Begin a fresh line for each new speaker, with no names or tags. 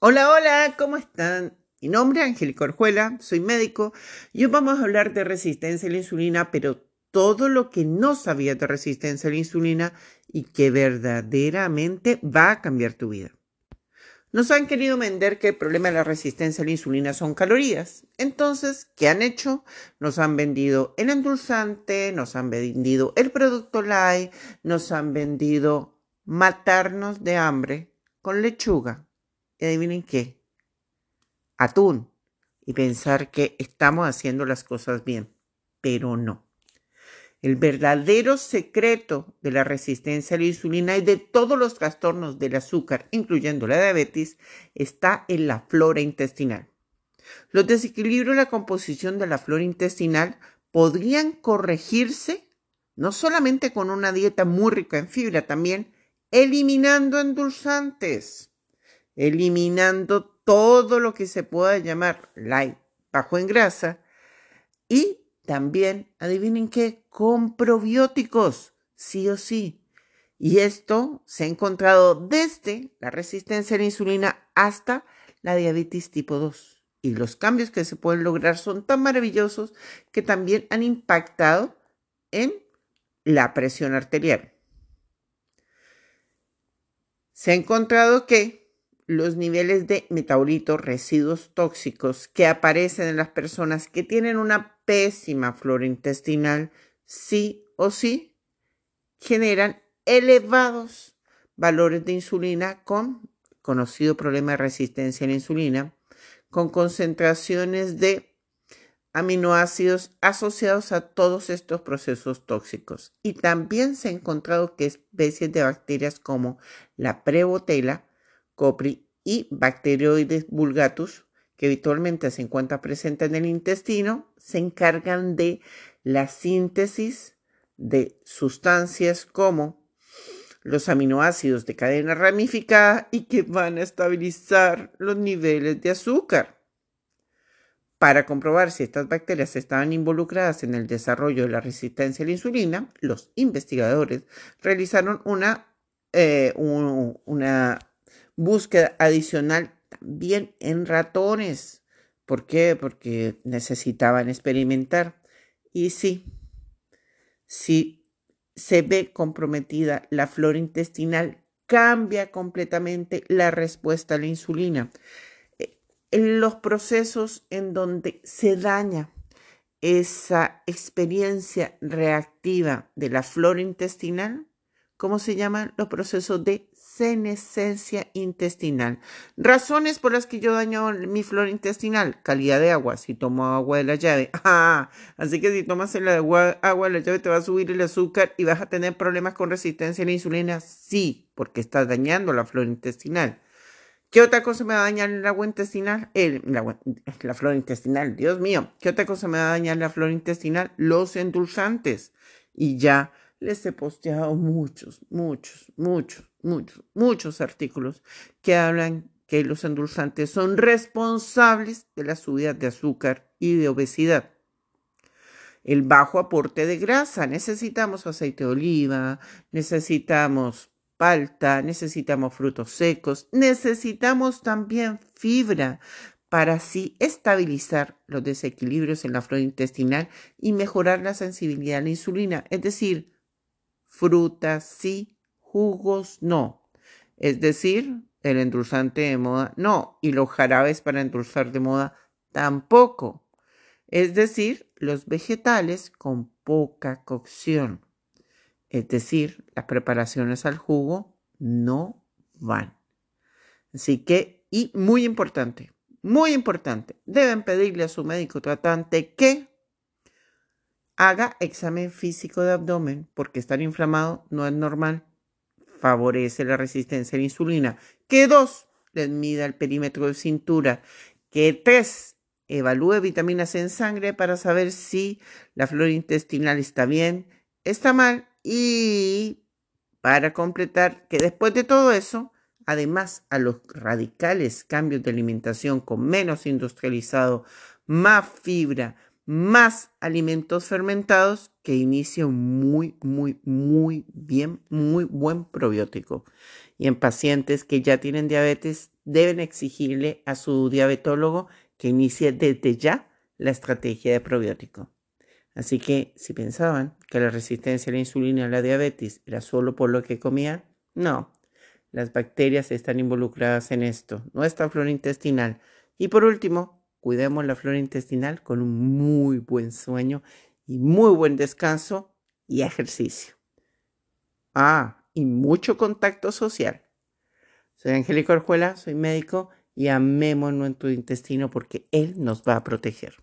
Hola, hola, ¿cómo están? Mi nombre es Angélica Orjuela, soy médico y hoy vamos a hablar de resistencia a la insulina, pero todo lo que no sabías de resistencia a la insulina y que verdaderamente va a cambiar tu vida. Nos han querido vender que el problema de la resistencia a la insulina son calorías. Entonces, ¿qué han hecho? Nos han vendido el endulzante, nos han vendido el producto light, nos han vendido matarnos de hambre con lechuga. Y adivinen qué, atún. Y pensar que estamos haciendo las cosas bien, pero no. El verdadero secreto de la resistencia a la insulina y de todos los trastornos del azúcar, incluyendo la diabetes, está en la flora intestinal. Los desequilibrios en la composición de la flora intestinal podrían corregirse no solamente con una dieta muy rica en fibra, también eliminando endulzantes, eliminando todo lo que se pueda llamar light, bajo en grasa y también, adivinen qué, con probióticos, sí o sí. Y esto se ha encontrado desde la resistencia a la insulina hasta la diabetes tipo 2. Y los cambios que se pueden lograr son tan maravillosos que también han impactado en la presión arterial. Se ha encontrado que los niveles de metabolitos, residuos tóxicos que aparecen en las personas que tienen una pésima flora intestinal, sí o sí, generan elevados valores de insulina con conocido problema de resistencia a la insulina, con concentraciones de aminoácidos asociados a todos estos procesos tóxicos. Y también se ha encontrado que especies de bacterias como la prebotela copri y Bacteroides vulgatus, que habitualmente se encuentra presente en el intestino, se encargan de la síntesis de sustancias como los aminoácidos de cadena ramificada y que van a estabilizar los niveles de azúcar. Para comprobar si estas bacterias estaban involucradas en el desarrollo de la resistencia a la insulina, los investigadores realizaron una, eh, una búsqueda adicional también en ratones. ¿Por qué? Porque necesitaban experimentar. Y sí, si se ve comprometida la flora intestinal, cambia completamente la respuesta a la insulina. Eh, en los procesos en donde se daña esa experiencia reactiva de la flora intestinal, ¿cómo se llaman los procesos de senescencia intestinal. Razones por las que yo daño mi flora intestinal. Calidad de agua, si tomo agua de la llave. Ah, así que si tomas el agua, agua de la llave te va a subir el azúcar y vas a tener problemas con resistencia a la insulina. Sí, porque estás dañando la flora intestinal. ¿Qué otra cosa me va a dañar el agua intestinal? El, la, la flora intestinal, Dios mío. ¿Qué otra cosa me va a dañar la flora intestinal? Los endulzantes. Y ya les he posteado muchos, muchos, muchos, muchos, muchos artículos que hablan que los endulzantes son responsables de la subida de azúcar y de obesidad. El bajo aporte de grasa. Necesitamos aceite de oliva, necesitamos palta, necesitamos frutos secos, necesitamos también fibra para así estabilizar los desequilibrios en la flora intestinal y mejorar la sensibilidad a la insulina, es decir, frutas sí, jugos no. Es decir, el endulzante de moda no, y los jarabes para endulzar de moda tampoco. Es decir, los vegetales con poca cocción. Es decir, las preparaciones al jugo no van. Así que, y muy importante, muy importante, deben pedirle a su médico tratante que Haga examen físico de abdomen porque estar inflamado no es normal. Favorece la resistencia a la insulina. Que dos, les mida el perímetro de cintura. Que tres, evalúe vitaminas en sangre para saber si la flora intestinal está bien, está mal. Y para completar, que después de todo eso, además a los radicales cambios de alimentación con menos industrializado, más fibra, más alimentos fermentados que inicia un muy, muy, muy bien, muy buen probiótico. Y en pacientes que ya tienen diabetes, deben exigirle a su diabetólogo que inicie desde ya la estrategia de probiótico. Así que si pensaban que la resistencia a la insulina y la diabetes era solo por lo que comían, no. Las bacterias están involucradas en esto, nuestra flora intestinal. Y por último, cuidemos la flora intestinal con un muy buen sueño y muy buen descanso y ejercicio. Ah, y mucho contacto social. Soy Angélica Orjuela, soy médico y amemos nuestro intestino porque él nos va a proteger.